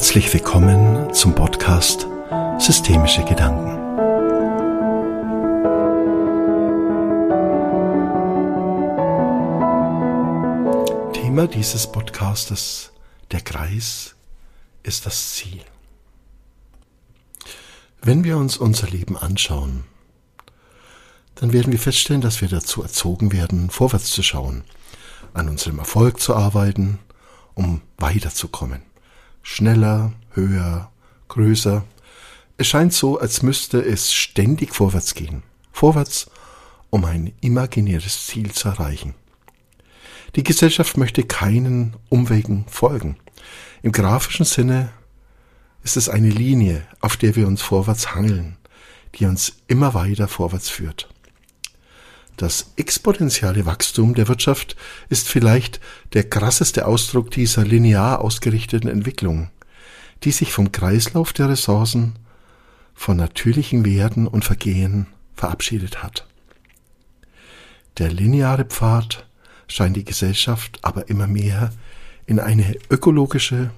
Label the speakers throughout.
Speaker 1: Herzlich willkommen zum Podcast Systemische Gedanken. Thema dieses Podcastes, der Kreis, ist das Ziel. Wenn wir uns unser Leben anschauen, dann werden wir feststellen, dass wir dazu erzogen werden, vorwärts zu schauen, an unserem Erfolg zu arbeiten, um weiterzukommen. Schneller, höher, größer. Es scheint so, als müsste es ständig vorwärts gehen. Vorwärts, um ein imaginäres Ziel zu erreichen. Die Gesellschaft möchte keinen Umwegen folgen. Im grafischen Sinne ist es eine Linie, auf der wir uns vorwärts hangeln, die uns immer weiter vorwärts führt. Das exponentielle Wachstum der Wirtschaft ist vielleicht der krasseste Ausdruck dieser linear ausgerichteten Entwicklung, die sich vom Kreislauf der Ressourcen, von natürlichen Werten und Vergehen verabschiedet hat. Der lineare Pfad scheint die Gesellschaft aber immer mehr in eine ökologische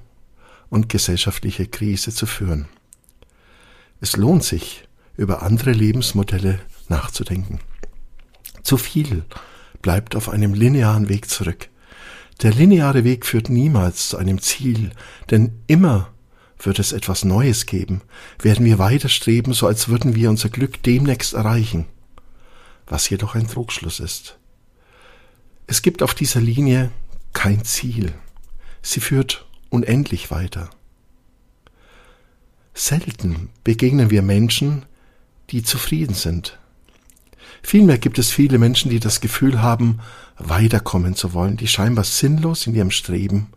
Speaker 1: und gesellschaftliche Krise zu führen. Es lohnt sich, über andere Lebensmodelle nachzudenken. Zu viel bleibt auf einem linearen Weg zurück. Der lineare Weg führt niemals zu einem Ziel, denn immer wird es etwas Neues geben, werden wir weiter streben, so als würden wir unser Glück demnächst erreichen, was jedoch ein Trugschluss ist. Es gibt auf dieser Linie kein Ziel, sie führt unendlich weiter. Selten begegnen wir Menschen, die zufrieden sind, Vielmehr gibt es viele Menschen, die das Gefühl haben, weiterkommen zu wollen, die scheinbar sinnlos in ihrem Streben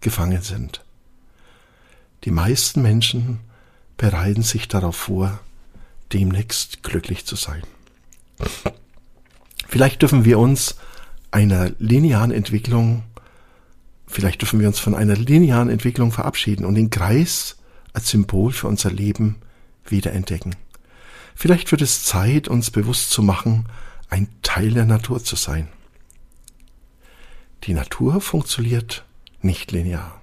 Speaker 1: gefangen sind. Die meisten Menschen bereiten sich darauf vor, demnächst glücklich zu sein. Vielleicht dürfen wir uns einer linearen Entwicklung, vielleicht dürfen wir uns von einer linearen Entwicklung verabschieden und den Kreis als Symbol für unser Leben wiederentdecken. Vielleicht wird es Zeit, uns bewusst zu machen, ein Teil der Natur zu sein. Die Natur funktioniert nicht linear.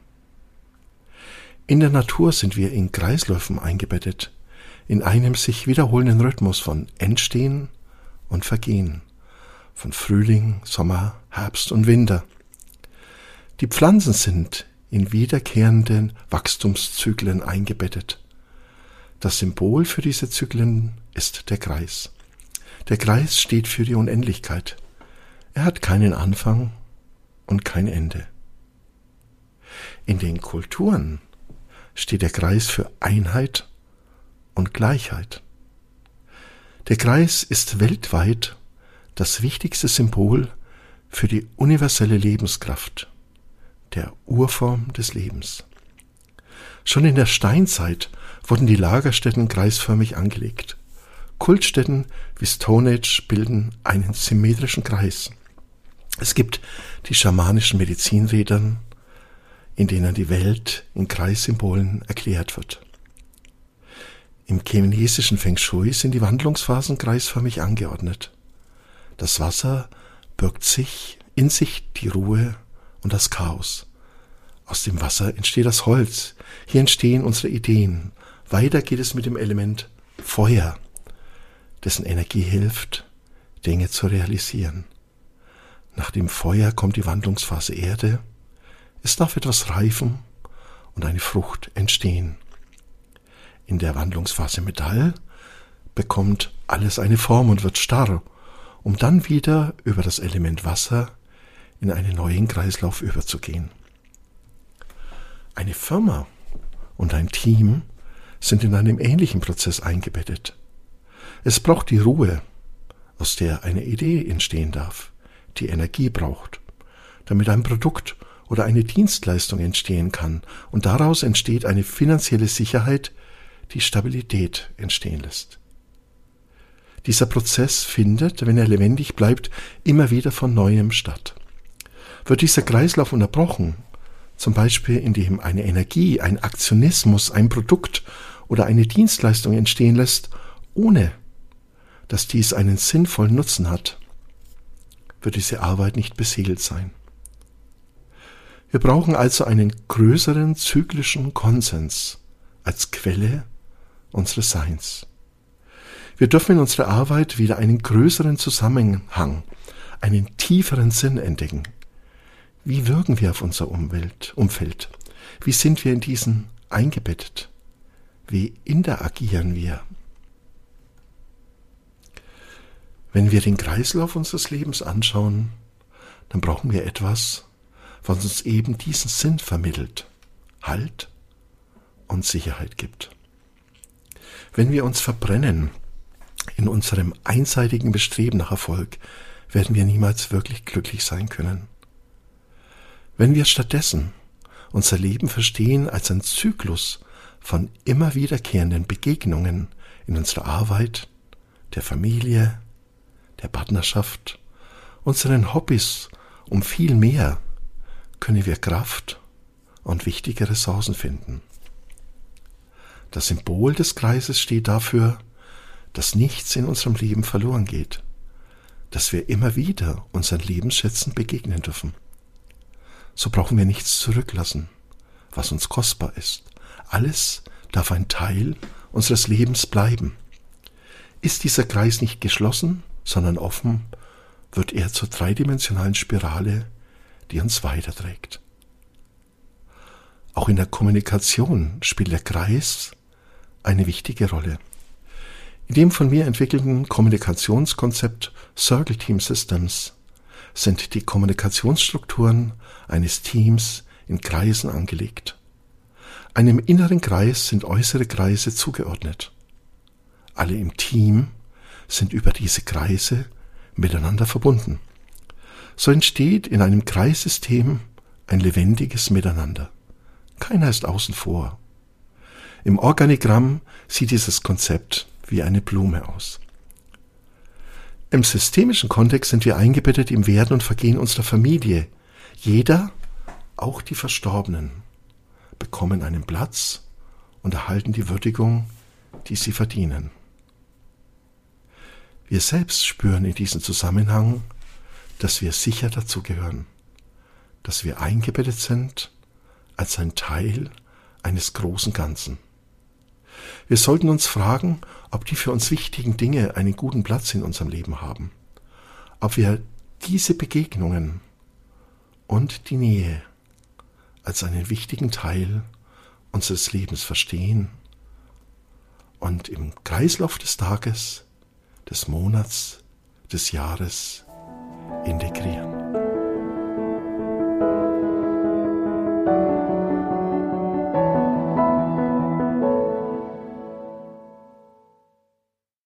Speaker 1: In der Natur sind wir in Kreisläufen eingebettet, in einem sich wiederholenden Rhythmus von Entstehen und Vergehen, von Frühling, Sommer, Herbst und Winter. Die Pflanzen sind in wiederkehrenden Wachstumszyklen eingebettet. Das Symbol für diese Zyklen ist der Kreis. Der Kreis steht für die Unendlichkeit. Er hat keinen Anfang und kein Ende. In den Kulturen steht der Kreis für Einheit und Gleichheit. Der Kreis ist weltweit das wichtigste Symbol für die universelle Lebenskraft, der Urform des Lebens. Schon in der Steinzeit wurden die Lagerstätten kreisförmig angelegt. Kultstätten wie Stonehenge bilden einen symmetrischen Kreis. Es gibt die schamanischen Medizinrädern, in denen die Welt in Kreissymbolen erklärt wird. Im chinesischen Feng Shui sind die Wandlungsphasen kreisförmig angeordnet. Das Wasser birgt sich in sich die Ruhe und das Chaos. Aus dem Wasser entsteht das Holz. Hier entstehen unsere Ideen. Weiter geht es mit dem Element Feuer dessen Energie hilft, Dinge zu realisieren. Nach dem Feuer kommt die Wandlungsphase Erde. Es darf etwas reifen und eine Frucht entstehen. In der Wandlungsphase Metall bekommt alles eine Form und wird starr, um dann wieder über das Element Wasser in einen neuen Kreislauf überzugehen. Eine Firma und ein Team sind in einem ähnlichen Prozess eingebettet. Es braucht die Ruhe, aus der eine Idee entstehen darf, die Energie braucht, damit ein Produkt oder eine Dienstleistung entstehen kann, und daraus entsteht eine finanzielle Sicherheit, die Stabilität entstehen lässt. Dieser Prozess findet, wenn er lebendig bleibt, immer wieder von neuem statt. Wird dieser Kreislauf unterbrochen, zum Beispiel indem eine Energie, ein Aktionismus, ein Produkt oder eine Dienstleistung entstehen lässt, ohne dass dies einen sinnvollen Nutzen hat, wird diese Arbeit nicht besiegelt sein. Wir brauchen also einen größeren zyklischen Konsens als Quelle unseres Seins. Wir dürfen in unserer Arbeit wieder einen größeren Zusammenhang, einen tieferen Sinn entdecken. Wie wirken wir auf unser Umwelt, Umfeld? Wie sind wir in diesen eingebettet? Wie interagieren wir? Wenn wir den Kreislauf unseres Lebens anschauen, dann brauchen wir etwas, was uns eben diesen Sinn vermittelt, Halt und Sicherheit gibt. Wenn wir uns verbrennen in unserem einseitigen Bestreben nach Erfolg, werden wir niemals wirklich glücklich sein können. Wenn wir stattdessen unser Leben verstehen als ein Zyklus von immer wiederkehrenden Begegnungen in unserer Arbeit, der Familie, der Partnerschaft, unseren Hobbys um viel mehr, können wir Kraft und wichtige Ressourcen finden. Das Symbol des Kreises steht dafür, dass nichts in unserem Leben verloren geht, dass wir immer wieder unseren Lebensschätzen begegnen dürfen. So brauchen wir nichts zurücklassen, was uns kostbar ist. Alles darf ein Teil unseres Lebens bleiben. Ist dieser Kreis nicht geschlossen, sondern offen, wird er zur dreidimensionalen Spirale, die uns weiterträgt. Auch in der Kommunikation spielt der Kreis eine wichtige Rolle. In dem von mir entwickelten Kommunikationskonzept Circle Team Systems sind die Kommunikationsstrukturen eines Teams in Kreisen angelegt. Einem inneren Kreis sind äußere Kreise zugeordnet. Alle im Team sind über diese Kreise miteinander verbunden. So entsteht in einem Kreissystem ein lebendiges Miteinander. Keiner ist außen vor. Im Organigramm sieht dieses Konzept wie eine Blume aus. Im systemischen Kontext sind wir eingebettet im Werden und Vergehen unserer Familie. Jeder, auch die Verstorbenen, bekommen einen Platz und erhalten die Würdigung, die sie verdienen. Wir selbst spüren in diesem Zusammenhang, dass wir sicher dazugehören, dass wir eingebettet sind als ein Teil eines großen Ganzen. Wir sollten uns fragen, ob die für uns wichtigen Dinge einen guten Platz in unserem Leben haben, ob wir diese Begegnungen und die Nähe als einen wichtigen Teil unseres Lebens verstehen und im Kreislauf des Tages, des Monats, des Jahres integrieren.